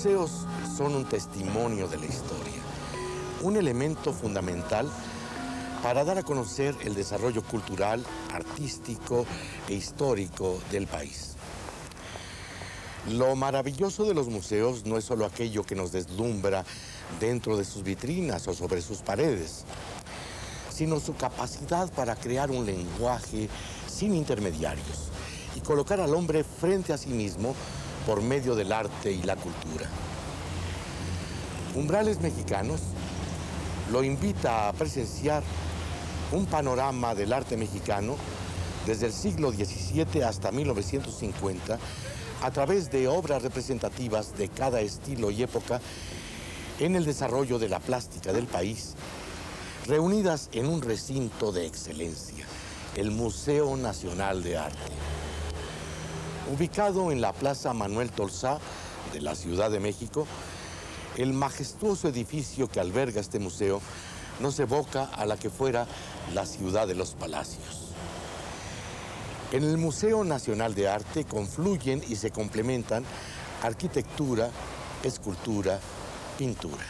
Museos son un testimonio de la historia, un elemento fundamental para dar a conocer el desarrollo cultural, artístico e histórico del país. Lo maravilloso de los museos no es solo aquello que nos deslumbra dentro de sus vitrinas o sobre sus paredes, sino su capacidad para crear un lenguaje sin intermediarios y colocar al hombre frente a sí mismo por medio del arte y la cultura. Umbrales Mexicanos lo invita a presenciar un panorama del arte mexicano desde el siglo XVII hasta 1950 a través de obras representativas de cada estilo y época en el desarrollo de la plástica del país, reunidas en un recinto de excelencia, el Museo Nacional de Arte. Ubicado en la Plaza Manuel Tolsá de la Ciudad de México, el majestuoso edificio que alberga este museo nos evoca a la que fuera la ciudad de los palacios. En el Museo Nacional de Arte confluyen y se complementan arquitectura, escultura, pintura.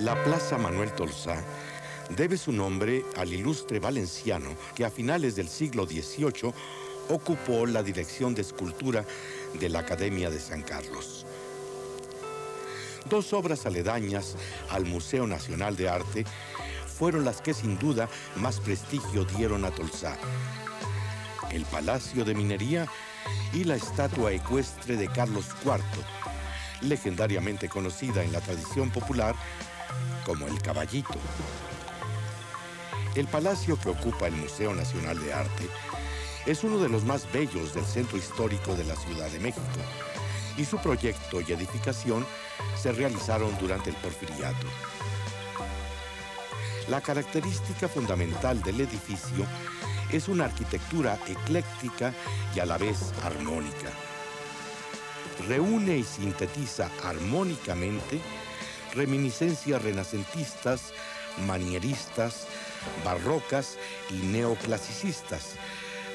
La Plaza Manuel Tolsá debe su nombre al ilustre valenciano que a finales del siglo XVIII ocupó la dirección de escultura de la Academia de San Carlos. Dos obras aledañas al Museo Nacional de Arte fueron las que sin duda más prestigio dieron a Tolsá. El Palacio de Minería y la estatua ecuestre de Carlos IV, legendariamente conocida en la tradición popular como el Caballito. El palacio que ocupa el Museo Nacional de Arte es uno de los más bellos del centro histórico de la Ciudad de México y su proyecto y edificación se realizaron durante el porfiriato. La característica fundamental del edificio es una arquitectura ecléctica y a la vez armónica. Reúne y sintetiza armónicamente reminiscencias renacentistas, manieristas, barrocas y neoclasicistas,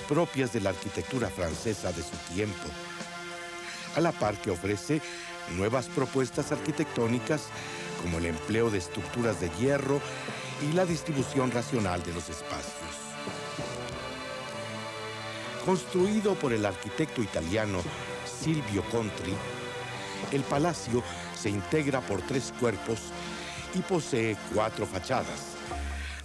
propias de la arquitectura francesa de su tiempo, a la par que ofrece nuevas propuestas arquitectónicas como el empleo de estructuras de hierro y la distribución racional de los espacios. Construido por el arquitecto italiano Silvio Contri, el palacio se integra por tres cuerpos y posee cuatro fachadas,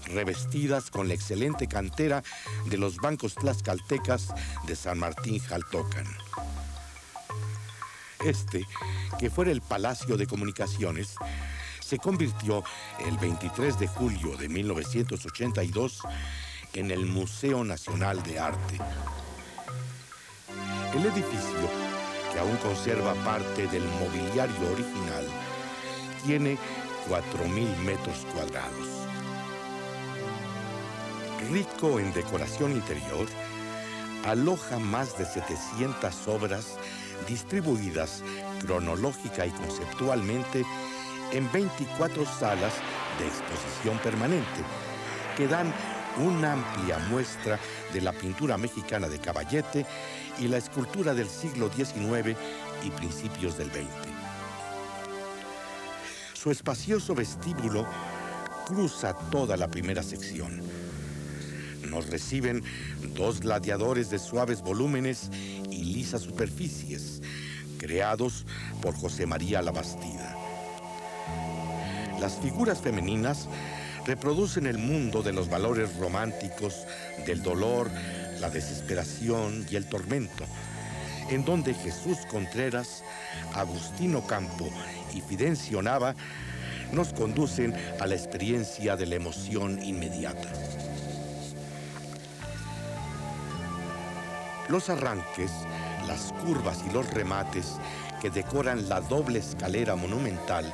revestidas con la excelente cantera de los bancos tlaxcaltecas de San Martín Jaltocan. Este, que fuera el Palacio de Comunicaciones, se convirtió el 23 de julio de 1982 en el Museo Nacional de Arte. El edificio que aún conserva parte del mobiliario original, tiene 4.000 metros cuadrados. Rico en decoración interior, aloja más de 700 obras distribuidas cronológica y conceptualmente en 24 salas de exposición permanente que dan una amplia muestra de la pintura mexicana de Caballete y la escultura del siglo XIX y principios del XX. Su espacioso vestíbulo cruza toda la primera sección. Nos reciben dos gladiadores de suaves volúmenes y lisas superficies, creados por José María Labastida. Las figuras femeninas reproducen el mundo de los valores románticos, del dolor, la desesperación y el tormento, en donde Jesús Contreras, Agustino Campo y Fidencio Nava nos conducen a la experiencia de la emoción inmediata. Los arranques, las curvas y los remates que decoran la doble escalera monumental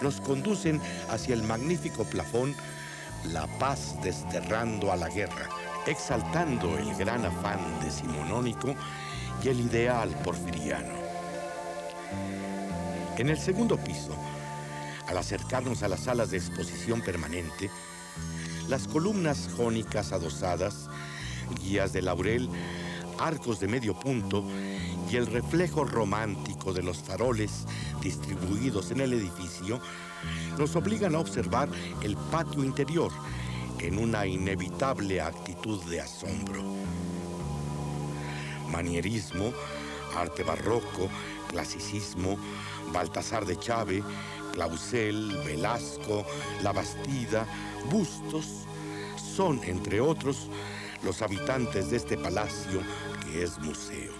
nos conducen hacia el magnífico plafón La paz desterrando a la guerra, exaltando el gran afán decimonónico y el ideal porfiriano. En el segundo piso, al acercarnos a las salas de exposición permanente, las columnas jónicas adosadas, guías de laurel, arcos de medio punto y el reflejo romántico de los faroles distribuidos en el edificio nos obligan a observar el patio interior en una inevitable actitud de asombro. Manierismo, arte barroco, clasicismo, Baltasar de Chave, Clausel, Velasco, La Bastida, Bustos, son, entre otros, los habitantes de este palacio que es museo.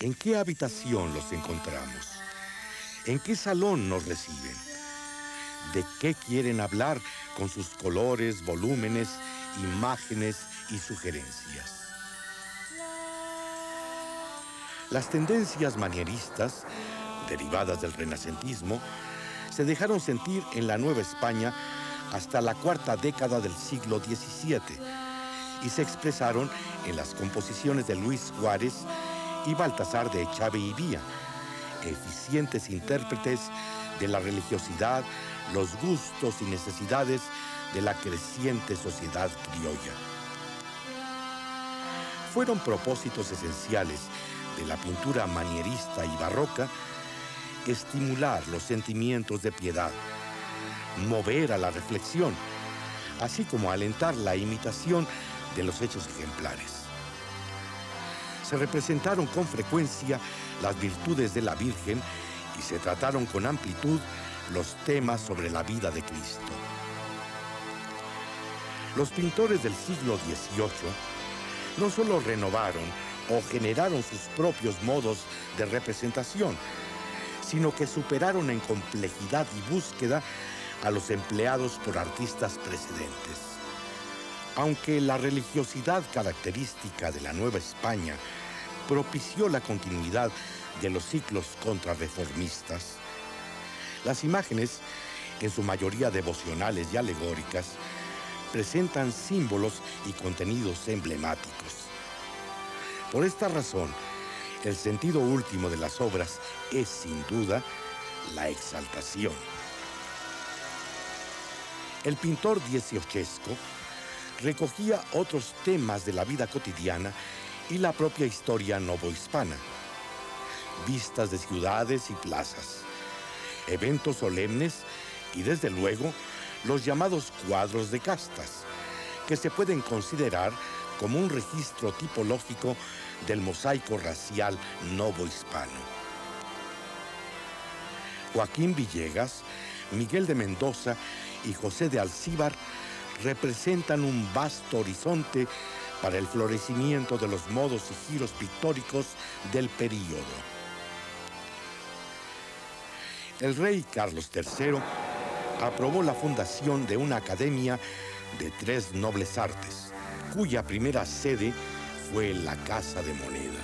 ¿En qué habitación los encontramos? ¿En qué salón nos reciben? ¿De qué quieren hablar con sus colores, volúmenes, imágenes y sugerencias? Las tendencias manieristas, derivadas del renacentismo, se dejaron sentir en la Nueva España hasta la cuarta década del siglo XVII y se expresaron en las composiciones de Luis Juárez y Baltasar de Echave y Vía, eficientes intérpretes de la religiosidad, los gustos y necesidades de la creciente sociedad criolla. Fueron propósitos esenciales de la pintura manierista y barroca estimular los sentimientos de piedad, mover a la reflexión, así como alentar la imitación de los hechos ejemplares. Se representaron con frecuencia las virtudes de la Virgen y se trataron con amplitud los temas sobre la vida de Cristo. Los pintores del siglo XVIII no solo renovaron o generaron sus propios modos de representación, sino que superaron en complejidad y búsqueda a los empleados por artistas precedentes. Aunque la religiosidad característica de la Nueva España propició la continuidad de los ciclos contrarreformistas, las imágenes, en su mayoría devocionales y alegóricas, presentan símbolos y contenidos emblemáticos. Por esta razón, el sentido último de las obras es sin duda la exaltación. El pintor dieciochesco recogía otros temas de la vida cotidiana y la propia historia novohispana. Vistas de ciudades y plazas, eventos solemnes y desde luego los llamados cuadros de castas, que se pueden considerar como un registro tipológico del mosaico racial novohispano. Joaquín Villegas, Miguel de Mendoza y José de Alcíbar representan un vasto horizonte para el florecimiento de los modos y giros pictóricos del período. El rey Carlos III aprobó la fundación de una academia de tres nobles artes, cuya primera sede fue la Casa de Moneda.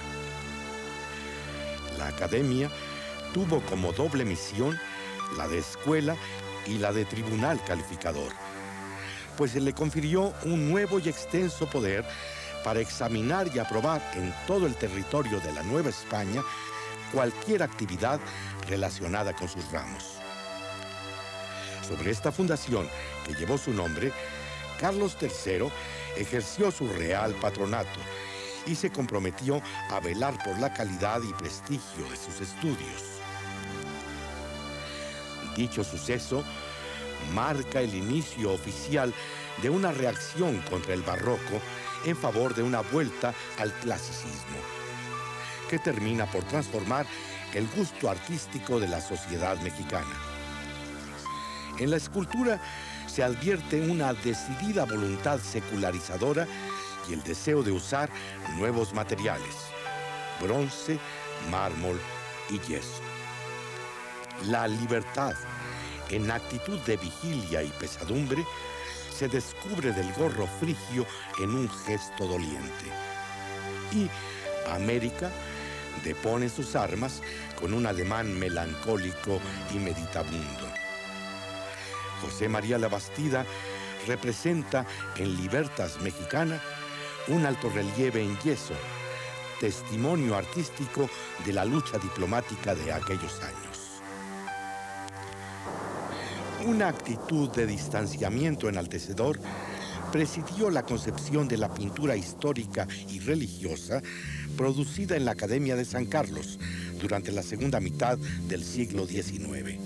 La academia tuvo como doble misión la de escuela y la de tribunal calificador pues se le confirió un nuevo y extenso poder para examinar y aprobar en todo el territorio de la Nueva España cualquier actividad relacionada con sus ramos. Sobre esta fundación, que llevó su nombre, Carlos III ejerció su real patronato y se comprometió a velar por la calidad y prestigio de sus estudios. Dicho suceso marca el inicio oficial de una reacción contra el barroco en favor de una vuelta al clasicismo, que termina por transformar el gusto artístico de la sociedad mexicana. En la escultura se advierte una decidida voluntad secularizadora y el deseo de usar nuevos materiales, bronce, mármol y yeso. La libertad en actitud de vigilia y pesadumbre, se descubre del gorro frigio en un gesto doliente. Y América depone sus armas con un ademán melancólico y meditabundo. José María Labastida representa en Libertas Mexicana un alto relieve en yeso, testimonio artístico de la lucha diplomática de aquellos años. Una actitud de distanciamiento enaltecedor presidió la concepción de la pintura histórica y religiosa producida en la Academia de San Carlos durante la segunda mitad del siglo XIX.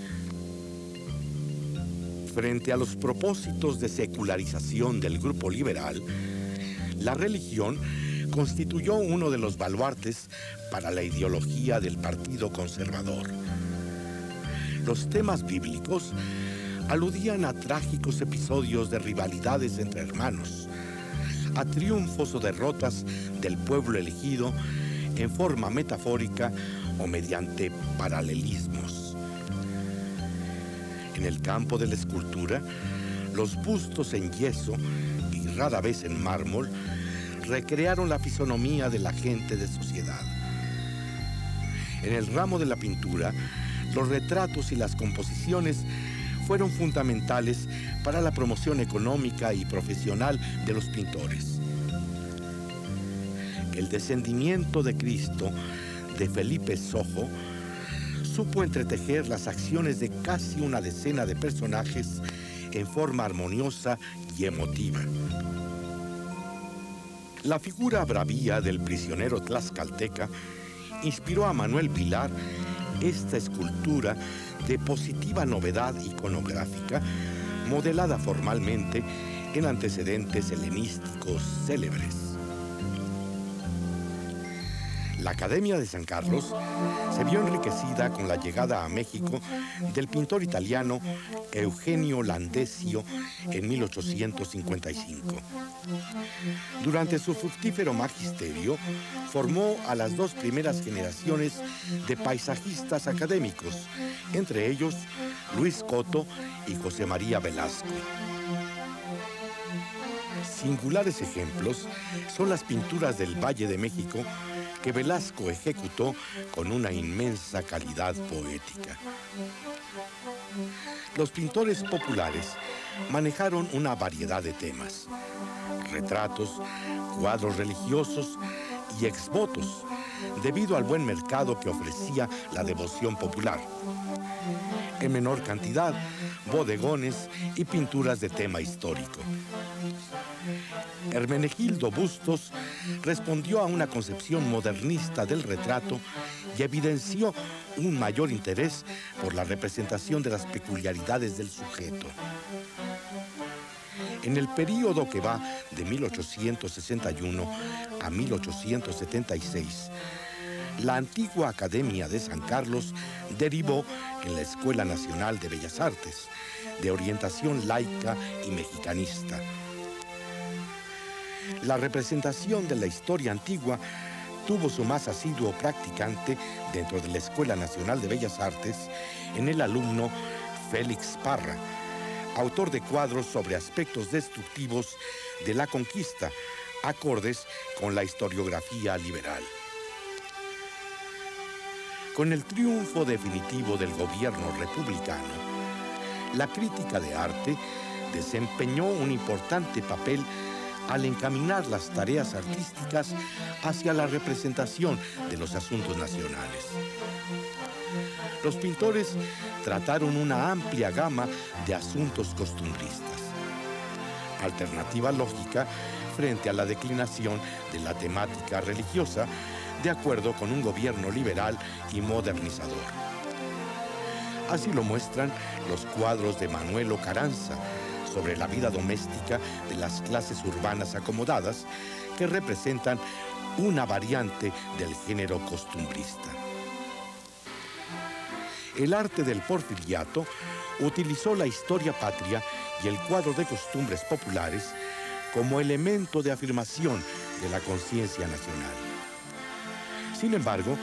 Frente a los propósitos de secularización del grupo liberal, la religión constituyó uno de los baluartes para la ideología del Partido Conservador. Los temas bíblicos aludían a trágicos episodios de rivalidades entre hermanos, a triunfos o derrotas del pueblo elegido en forma metafórica o mediante paralelismos. En el campo de la escultura, los bustos en yeso y rara vez en mármol recrearon la fisonomía de la gente de sociedad. En el ramo de la pintura, los retratos y las composiciones fueron fundamentales para la promoción económica y profesional de los pintores. El descendimiento de Cristo de Felipe Sojo supo entretejer las acciones de casi una decena de personajes en forma armoniosa y emotiva. La figura bravía del prisionero tlaxcalteca inspiró a Manuel Pilar esta escultura de positiva novedad iconográfica, modelada formalmente en antecedentes helenísticos célebres. La Academia de San Carlos se vio enriquecida con la llegada a México del pintor italiano Eugenio Landesio en 1855. Durante su fructífero magisterio, formó a las dos primeras generaciones de paisajistas académicos, entre ellos Luis Coto y José María Velasco. Singulares ejemplos son las pinturas del Valle de México que Velasco ejecutó con una inmensa calidad poética. Los pintores populares manejaron una variedad de temas, retratos, cuadros religiosos y exvotos, debido al buen mercado que ofrecía la devoción popular. En menor cantidad, bodegones y pinturas de tema histórico. Hermenegildo Bustos respondió a una concepción modernista del retrato y evidenció un mayor interés por la representación de las peculiaridades del sujeto. En el período que va de 1861 a 1876, la antigua Academia de San Carlos derivó en la Escuela Nacional de Bellas Artes, de orientación laica y mexicanista. La representación de la historia antigua tuvo su más asiduo practicante dentro de la Escuela Nacional de Bellas Artes en el alumno Félix Parra, autor de cuadros sobre aspectos destructivos de la conquista, acordes con la historiografía liberal. Con el triunfo definitivo del gobierno republicano, la crítica de arte desempeñó un importante papel al encaminar las tareas artísticas hacia la representación de los asuntos nacionales. Los pintores trataron una amplia gama de asuntos costumbristas. Alternativa lógica frente a la declinación de la temática religiosa de acuerdo con un gobierno liberal y modernizador. Así lo muestran los cuadros de Manuel Ocaranza, sobre la vida doméstica de las clases urbanas acomodadas que representan una variante del género costumbrista. El arte del porfiriato utilizó la historia patria y el cuadro de costumbres populares como elemento de afirmación de la conciencia nacional. Sin embargo,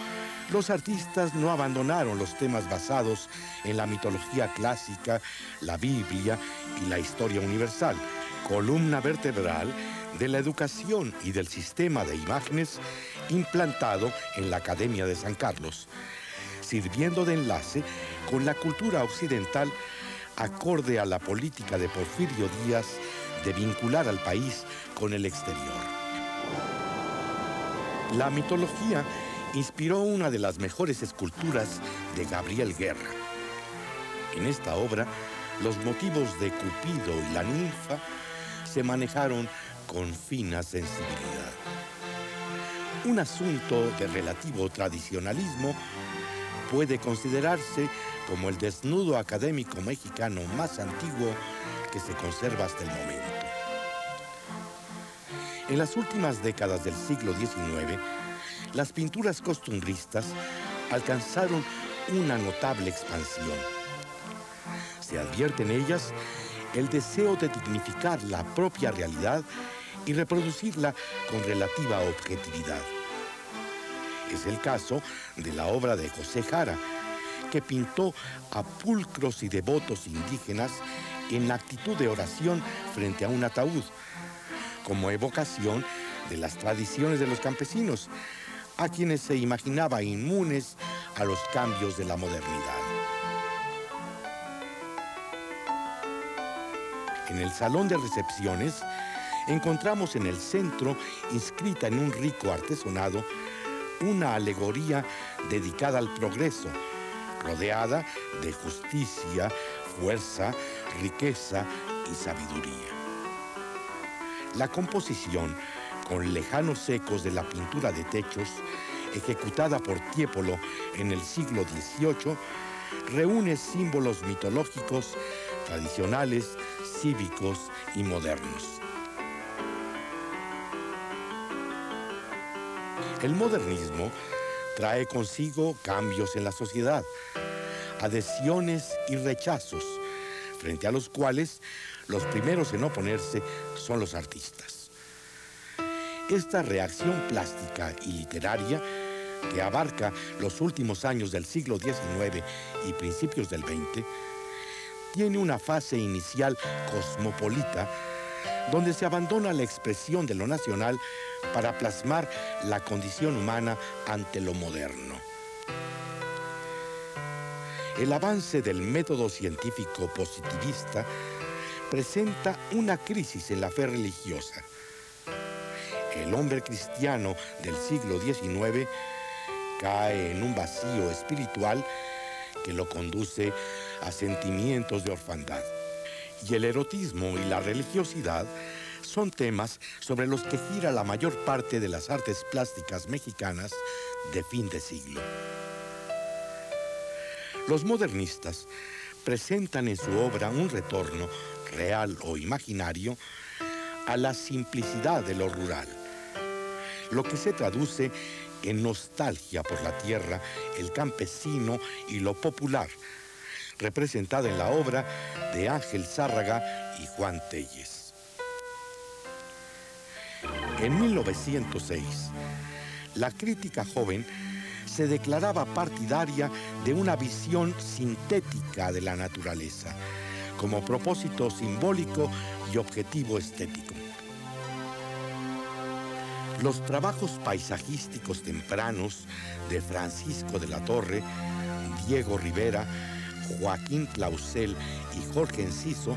los artistas no abandonaron los temas basados en la mitología clásica, la Biblia y la historia universal, columna vertebral de la educación y del sistema de imágenes implantado en la Academia de San Carlos, sirviendo de enlace con la cultura occidental acorde a la política de Porfirio Díaz de vincular al país con el exterior. La mitología inspiró una de las mejores esculturas de Gabriel Guerra. En esta obra, los motivos de Cupido y la ninfa se manejaron con fina sensibilidad. Un asunto de relativo tradicionalismo puede considerarse como el desnudo académico mexicano más antiguo que se conserva hasta el momento. En las últimas décadas del siglo XIX, las pinturas costumbristas alcanzaron una notable expansión. Se advierte en ellas el deseo de dignificar la propia realidad y reproducirla con relativa objetividad. Es el caso de la obra de José Jara, que pintó a pulcros y devotos indígenas en actitud de oración frente a un ataúd, como evocación de las tradiciones de los campesinos, a quienes se imaginaba inmunes a los cambios de la modernidad. En el salón de recepciones encontramos en el centro, inscrita en un rico artesonado, una alegoría dedicada al progreso, rodeada de justicia, fuerza, riqueza y sabiduría. La composición, con lejanos ecos de la pintura de techos, ejecutada por Tiepolo en el siglo XVIII, reúne símbolos mitológicos, tradicionales, cívicos y modernos. El modernismo trae consigo cambios en la sociedad, adhesiones y rechazos, frente a los cuales los primeros en oponerse son los artistas. Esta reacción plástica y literaria, que abarca los últimos años del siglo XIX y principios del XX, tiene una fase inicial cosmopolita donde se abandona la expresión de lo nacional para plasmar la condición humana ante lo moderno. El avance del método científico positivista presenta una crisis en la fe religiosa. El hombre cristiano del siglo XIX cae en un vacío espiritual que lo conduce a sentimientos de orfandad. Y el erotismo y la religiosidad son temas sobre los que gira la mayor parte de las artes plásticas mexicanas de fin de siglo. Los modernistas presentan en su obra un retorno, real o imaginario, a la simplicidad de lo rural, lo que se traduce en nostalgia por la tierra, el campesino y lo popular, representada en la obra de Ángel Zárraga y Juan Telles. En 1906, la crítica joven se declaraba partidaria de una visión sintética de la naturaleza, como propósito simbólico y objetivo estético. Los trabajos paisajísticos tempranos de Francisco de la Torre, Diego Rivera, Joaquín Clausel y Jorge Enciso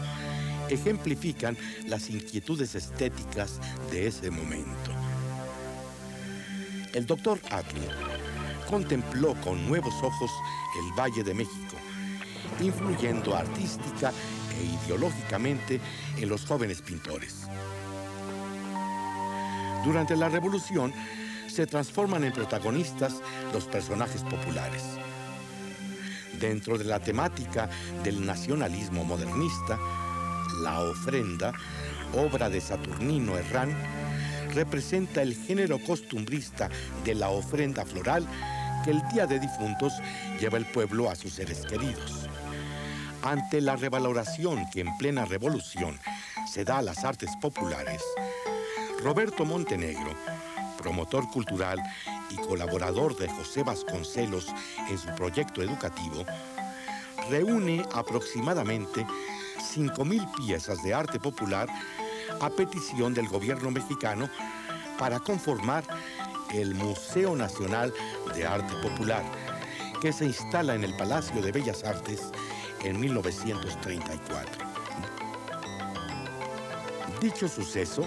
ejemplifican las inquietudes estéticas de ese momento. El doctor Adler contempló con nuevos ojos el Valle de México, influyendo artística e ideológicamente en los jóvenes pintores. Durante la Revolución se transforman en protagonistas los personajes populares. Dentro de la temática del nacionalismo modernista, La ofrenda, obra de Saturnino Herrán, representa el género costumbrista de la ofrenda floral que el Día de Difuntos lleva el pueblo a sus seres queridos. Ante la revaloración que en plena revolución se da a las artes populares, Roberto Montenegro, promotor cultural y colaborador de José Vasconcelos en su proyecto educativo, reúne aproximadamente 5.000 piezas de arte popular a petición del gobierno mexicano para conformar el Museo Nacional de Arte Popular, que se instala en el Palacio de Bellas Artes en 1934. Dicho suceso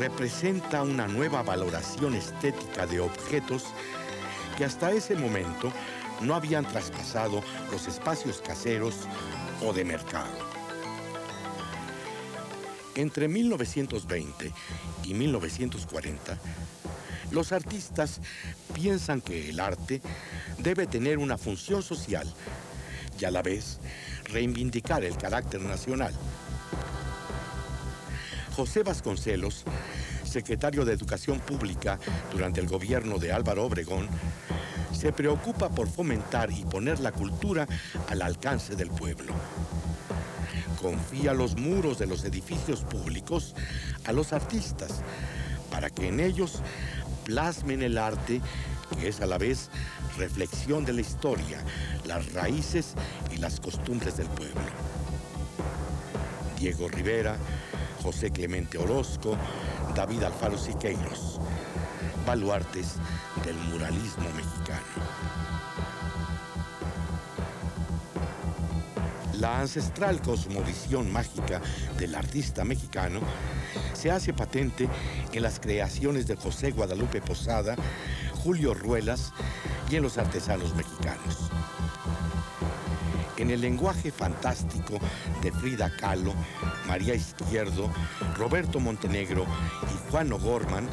representa una nueva valoración estética de objetos que hasta ese momento no habían traspasado los espacios caseros o de mercado. Entre 1920 y 1940, los artistas piensan que el arte debe tener una función social y a la vez reivindicar el carácter nacional. José Vasconcelos, secretario de Educación Pública durante el gobierno de Álvaro Obregón, se preocupa por fomentar y poner la cultura al alcance del pueblo. Confía los muros de los edificios públicos a los artistas para que en ellos plasmen el arte que es a la vez reflexión de la historia, las raíces y las costumbres del pueblo. Diego Rivera, José Clemente Orozco, David Alfaro Siqueiros, baluartes del muralismo mexicano. La ancestral cosmovisión mágica del artista mexicano se hace patente en las creaciones de José Guadalupe Posada, Julio Ruelas y en los artesanos mexicanos. En el lenguaje fantástico de Frida Kahlo, María Izquierdo, Roberto Montenegro y Juan O'Gorman,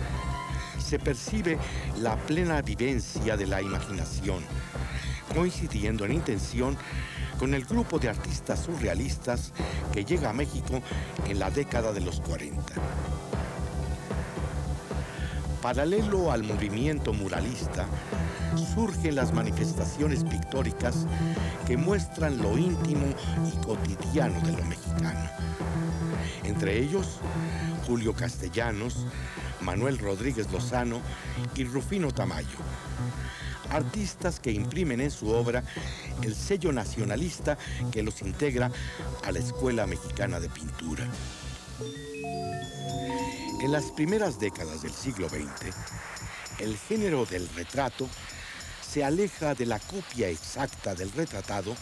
se percibe la plena vivencia de la imaginación, coincidiendo en intención con el grupo de artistas surrealistas que llega a México en la década de los 40. Paralelo al movimiento muralista, surgen las manifestaciones pictóricas que muestran lo íntimo y cotidiano de lo mexicano. Entre ellos, Julio Castellanos, Manuel Rodríguez Lozano y Rufino Tamayo artistas que imprimen en su obra el sello nacionalista que los integra a la Escuela Mexicana de Pintura. En las primeras décadas del siglo XX, el género del retrato se aleja de la copia exacta del retratado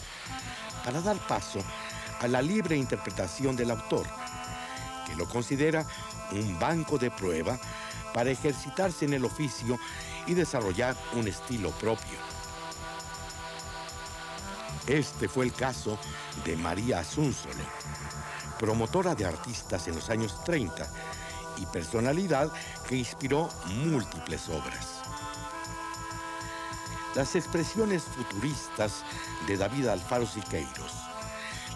para dar paso a la libre interpretación del autor, que lo considera un banco de prueba para ejercitarse en el oficio y desarrollar un estilo propio. Este fue el caso de María Asunzolo, promotora de artistas en los años 30 y personalidad que inspiró múltiples obras. Las expresiones futuristas de David Alfaro Siqueiros,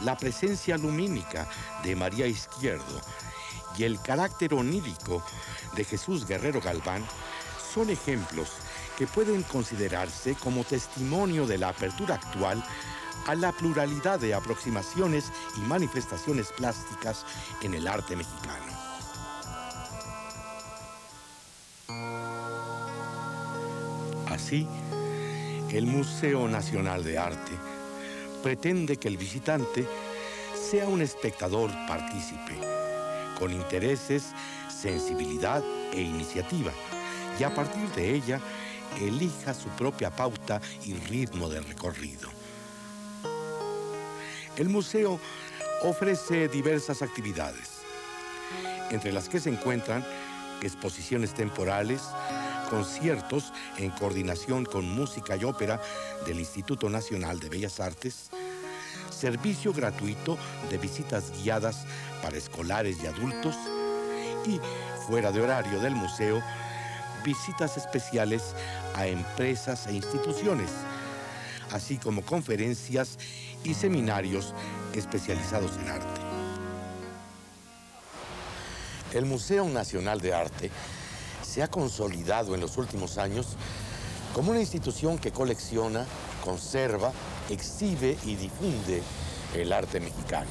la presencia lumínica de María Izquierdo y el carácter onírico de Jesús Guerrero Galván son ejemplos que pueden considerarse como testimonio de la apertura actual a la pluralidad de aproximaciones y manifestaciones plásticas en el arte mexicano. Así, el Museo Nacional de Arte pretende que el visitante sea un espectador partícipe, con intereses, sensibilidad e iniciativa y a partir de ella elija su propia pauta y ritmo de recorrido. El museo ofrece diversas actividades, entre las que se encuentran exposiciones temporales, conciertos en coordinación con música y ópera del Instituto Nacional de Bellas Artes, servicio gratuito de visitas guiadas para escolares y adultos y, fuera de horario del museo, visitas especiales a empresas e instituciones, así como conferencias y seminarios especializados en arte. El Museo Nacional de Arte se ha consolidado en los últimos años como una institución que colecciona, conserva, exhibe y difunde el arte mexicano.